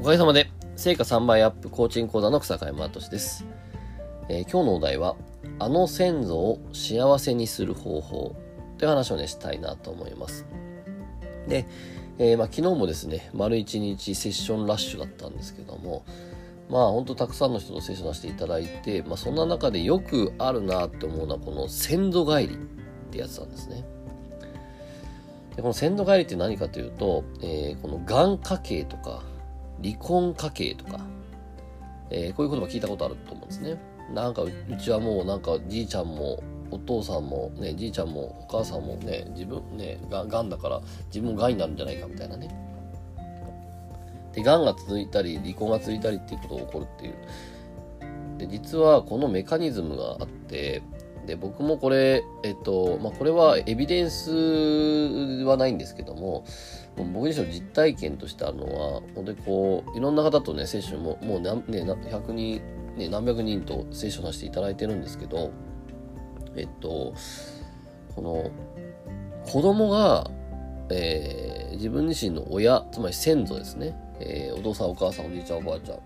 おかげさまで、成果3倍アップコーチング講座の草加山俊です、えー、今日のお題は、あの先祖を幸せにする方法という話をね、したいなと思います。で、えー、まあ、昨日もですね、丸1日セッションラッシュだったんですけども、まあ本当たくさんの人とセッションさせていただいて、まあそんな中でよくあるなって思うのはこの先祖返りってやつなんですね。でこの先祖返りって何かというと、えー、このがん家系とか離婚家系とか、えー、こういう言葉聞いたことあると思うんですね。なんかうちはもうなんかじいちゃんもお父さんもねじいちゃんもお母さんもね自分ねがんだから自分もがんになるんじゃないかみたいなねで、癌が続いたり、離婚が続いたりっていうことが起こるっていう。で、実はこのメカニズムがあって、で、僕もこれ、えっと、まあ、これはエビデンスはないんですけども、僕自身の実体験としてあるのは、本当にこう、いろんな方とね、セッションも、もう何、ね、100人、ね、何百人とセッションさせていただいてるんですけど、えっと、この、子供が、えー、自分自身の親、つまり先祖ですね。えー、お父さんお母さんおじいちゃんおばあちゃん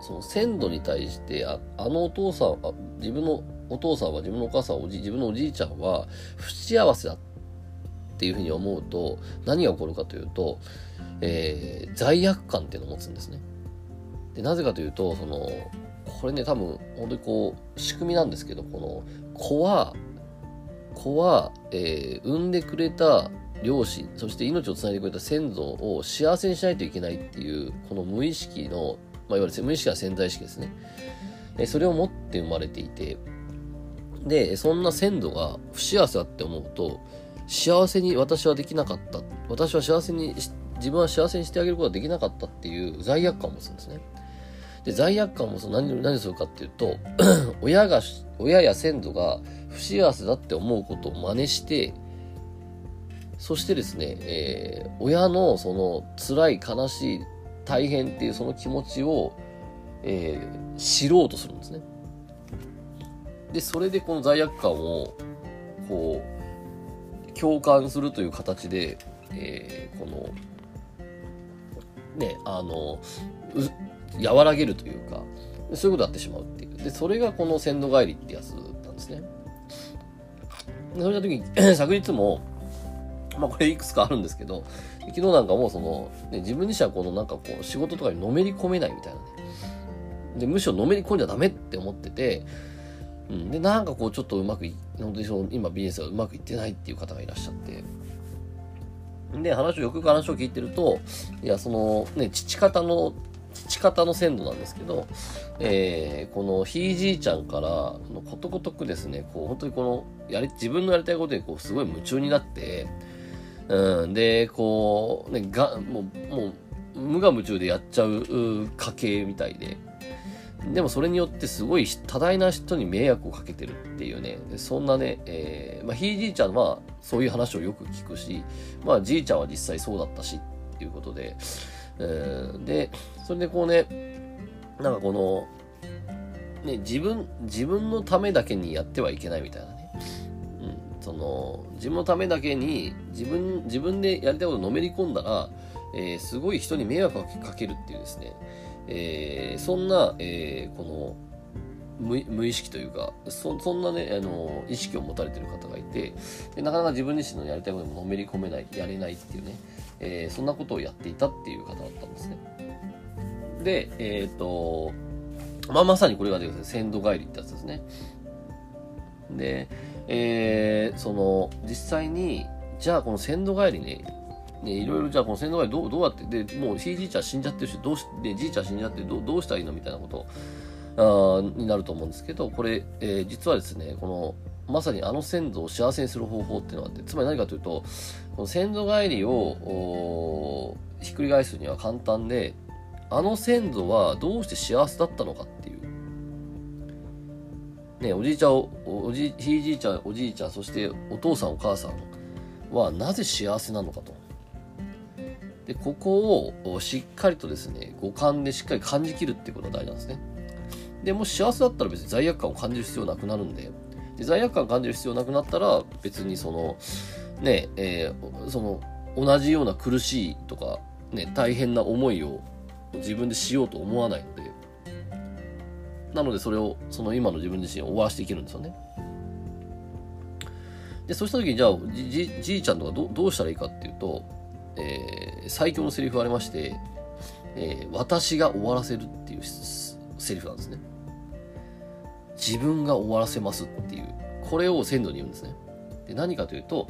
その先祖に対してああのお父さんあ自分のお父さんは自分のお母さんおじ自分のおじいちゃんは不幸せだっていうふうに思うと何が起こるかというと、えー、罪悪感っていうのを持つんですね。でなぜかというとそのこれね多分本当にこう仕組みなんですけどこの子は子は、えー、産んでくれた両親、そして命をつないでくれた先祖を幸せにしないといけないっていう、この無意識の、まあ、いわゆる無意識は潜在意識ですね。えそれを持って生まれていて、で、そんな先祖が不幸せだって思うと、幸せに私はできなかった。私は幸せに、自分は幸せにしてあげることができなかったっていう罪悪感を持つんですね。で、罪悪感を持つと何、何するかっていうと、親が、親や先祖が不幸せだって思うことを真似して、そしてですね、えー、親のその辛い、悲しい、大変っていうその気持ちを、えー、知ろうとするんですね。で、それでこの罪悪感を、こう、共感するという形で、えー、この、ね、あのう、和らげるというか、そういうことになってしまうっていう。で、それがこの先祖返りってやつなんですね。でそれの時に、昨日も、まあこれいくつかあるんですけど、昨日なんかもその、ね、自分自身はこのなんかこう仕事とかにのめり込めないみたいなね。で、むしろのめり込んじゃダメって思ってて、うん、で、なんかこうちょっとうまくい、本当にその今ビジネスがうまくいってないっていう方がいらっしゃって、で、話をよく話を聞いてると、いや、その、ね、父方の、父方の鮮度なんですけど、えー、このひいじいちゃんから、ことごとくですね、こう、本当にこの、やり、自分のやりたいことで、こう、すごい夢中になって、うん、で、こう、ね、が、もう、もう、無我夢中でやっちゃう家系みたいで、でもそれによってすごい多大な人に迷惑をかけてるっていうね、そんなね、えー、まあ、ひいじいちゃんはそういう話をよく聞くし、まあ、じいちゃんは実際そうだったしっていうことで、えー、で、それでこうね、なんかこの、ね、自分、自分のためだけにやってはいけないみたいなね。うんその自分のためだけに自分自分でやりたいことをのめり込んだら、えー、すごい人に迷惑をかけるっていうですね、えー、そんな、えー、この無意識というかそんなねあの意識を持たれてる方がいてでなかなか自分自身のやりたいことにものめり込めないやれないっていうね、えー、そんなことをやっていたっていう方だったんですね。でえっ、とまあ、まさにこれがですね鮮度帰りってやつですね。でえー、その、実際に、じゃあこの先祖返りね、ね、いろいろじゃあこの先祖返りどうどうやって、で、もうひいじいちゃん死んじゃってるし、どうし、で、じいちゃん死んじゃってどどうしたらいいのみたいなことあになると思うんですけど、これ、えー、実はですね、この、まさにあの先祖を幸せにする方法っていうのがあって、つまり何かというと、この先祖返りをひっくり返すには簡単で、あの先祖はどうして幸せだったのかっていう。ね、おじいちゃん、おじひいじいちゃん、おじいちゃん、そしてお父さん、お母さんはなぜ幸せなのかと。で、ここをしっかりとですね、五感でしっかり感じきるっていうことが大事なんですね。で、もし幸せだったら別に罪悪感を感じる必要なくなるんで、で罪悪感を感じる必要なくなったら、別にその、ね、えー、その、同じような苦しいとか、ね、大変な思いを自分でしようと思わないので、なのでそれを、その今の自分自身を終わらしていけるんですよね。で、そうした時に、じゃあ、じじいちゃんとかどどうしたらいいかっていうと、えー、最強のセリフありまして、えー、私が終わらせるっていうセリフなんですね。自分が終わらせますっていう、これを鮮度に言うんですね。で、何かというと、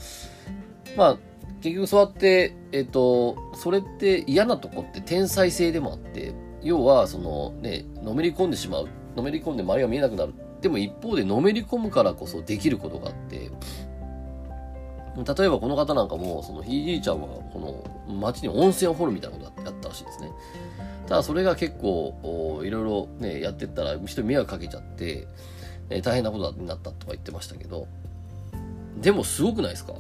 まあ、結局そうやって、えっ、ー、と、それって嫌なとこって天才性でもあって、要は、そのね、のめり込んでしまう。のめり込んで周りが見えなくなる。でも一方でのめり込むからこそできることがあって、例えばこの方なんかも、そのひいじいちゃんは、この街に温泉を掘るみたいなことやったらしいですね。ただそれが結構、いろいろね、やってったら人に迷惑かけちゃって、え、大変なことになったとか言ってましたけど、でもすごくないですか？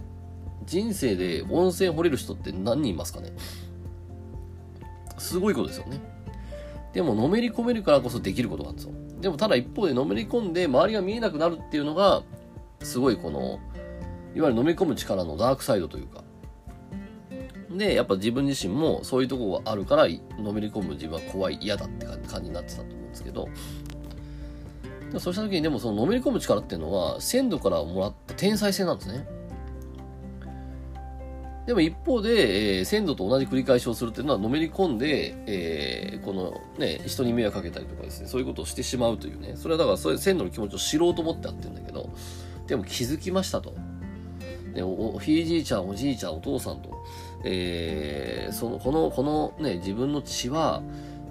人生で温泉掘れる人って何人いますかね？すごいことですよね。でも、のめり込めるからこそできることなんですよ。でも、ただ一方でのめり込んで周りが見えなくなるっていうのが、すごいこの、いわゆる飲み込む力のダークサイドというか。で、やっぱ自分自身もそういうとこがあるから、のめり込む自分は怖い、嫌だって感じになってたと思うんですけど、そうした時にでもそののめり込む力っていうのは、鮮度からもらった天才性なんですね。でも一方で、えー、鮮度と同じ繰り返しをするっていうのは、のめり込んで、えー、このね、人に迷惑かけたりとかですね、そういうことをしてしまうというね、それはだからそういう鮮度の気持ちを知ろうと思ってやってるんだけど、でも気づきましたと。ね、おひいじいちゃん、おじいちゃん、お父さんと、えー、その、この、このね、自分の血は、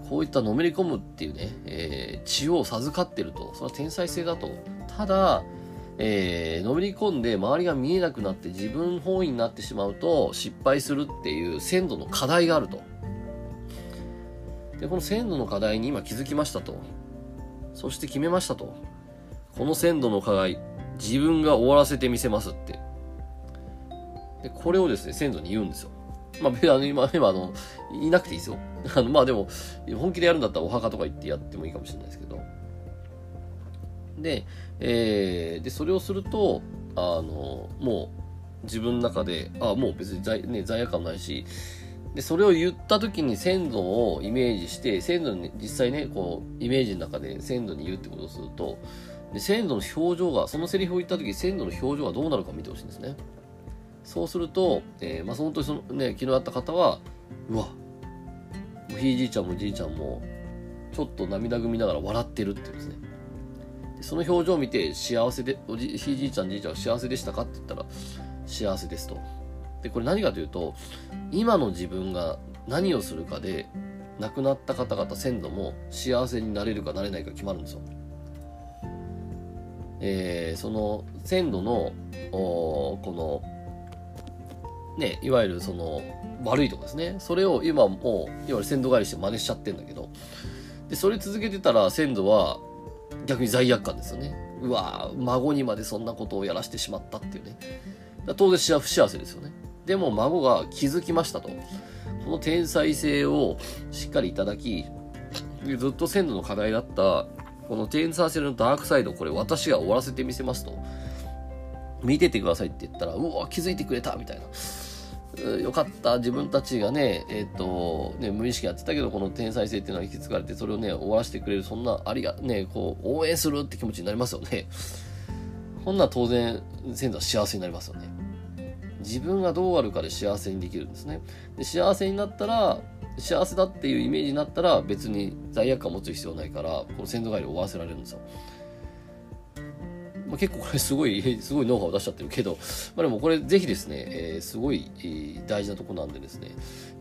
こういったのめり込むっていうね、えー、血を授かってると、それは天才性だと。ただ、えー、のめり込んで周りが見えなくなって自分本位になってしまうと失敗するっていう鮮度の課題があると。で、この鮮度の課題に今気づきましたと。そして決めましたと。この鮮度の課題、自分が終わらせてみせますって。で、これをですね、先祖に言うんですよ。まあ、あの今、今、あの、いなくていいですよ。あの、まあでも、本気でやるんだったらお墓とか行ってやってもいいかもしれないですけど。で、えー、で、それをすると、あの、もう、自分の中で、あもう別に罪,、ね、罪悪感ないし、で、それを言った時に先祖をイメージして、先祖に実際ね、こう、イメージの中で先祖に言うってことをすると、で先祖の表情が、そのセリフを言った時、先祖の表情がどうなるか見てほしいんですね。そうすると、えー、まあ、本当にそのね、昨日会った方は、うわ、ひいじいちゃんもじいちゃんも、ちょっと涙ぐみながら笑ってるって言うんですね。でその表情を見て、幸せで、おじひいじいちゃん、じいちゃんは幸せでしたかって言ったら、幸せですと。で、これ何かというと、今の自分が何をするかで、亡くなった方々、先祖も幸せになれるかなれないか決まるんですよ。えー、その先祖のこのね、いわゆるその悪いとこですね。それを今もう、いわゆる先祖返りして真似しちゃってんだけど、で、それ続けてたら先祖は逆に罪悪感ですよね。うわ孫にまでそんなことをやらしてしまったっていうね。当然不幸せですよね。でも孫が気づきましたと。この天才性をしっかりいただき、ずっと先祖の課題だった、この天才性のダークサイド、これ私が終わらせてみせますと。見ててくださいって言ったら、うわ、気づいてくれたみたいな。よかった、自分たちがね、えっ、ー、と、ね、無意識やってたけど、この天才性っていうのは引き継がれて、それをね、終わらせてくれる、そんな、ありが、ね、こう、応援するって気持ちになりますよね。こんな当然、先祖は幸せになりますよね。自分がどうあるかで幸せにできるんですね。で幸せになったら、幸せだっていうイメージになったら、別に罪悪感を持つ必要ないから、この先祖帰りを終わらせられるんですよ。まあ、結構これすごい、すごいノウハウを出しちゃってるけど、まあ、でもこれぜひですね、えー、すごい、大事なとこなんでですね、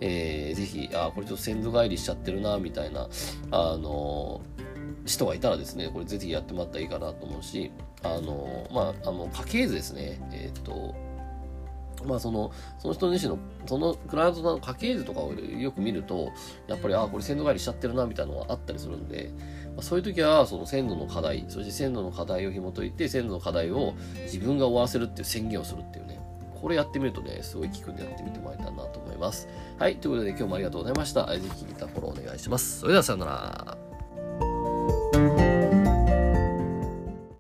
えー、ぜひ、あ、これちょっと先祖返りしちゃってるな、みたいな、あの人がいたらですね、これぜひやってもらったらいいかなと思うし、あのまあ、あの、家系図ですね、えっ、と、まあその、その人自身の、そのクライアントの家系図とかをよく見ると、やっぱり、ああ、これ先祖返りしちゃってるな、みたいなのがあったりするんで、まあ、そういう時は、その鮮度の課題、そして鮮度の課題を紐解いて、鮮度の課題を自分が終わらせるっていう宣言をするっていうね。これやってみるとね、すごい効くんでやってみてもらえたらなと思います。はい。ということで今日もありがとうございました。ぜひまたフォローお願いします。それではさよなら。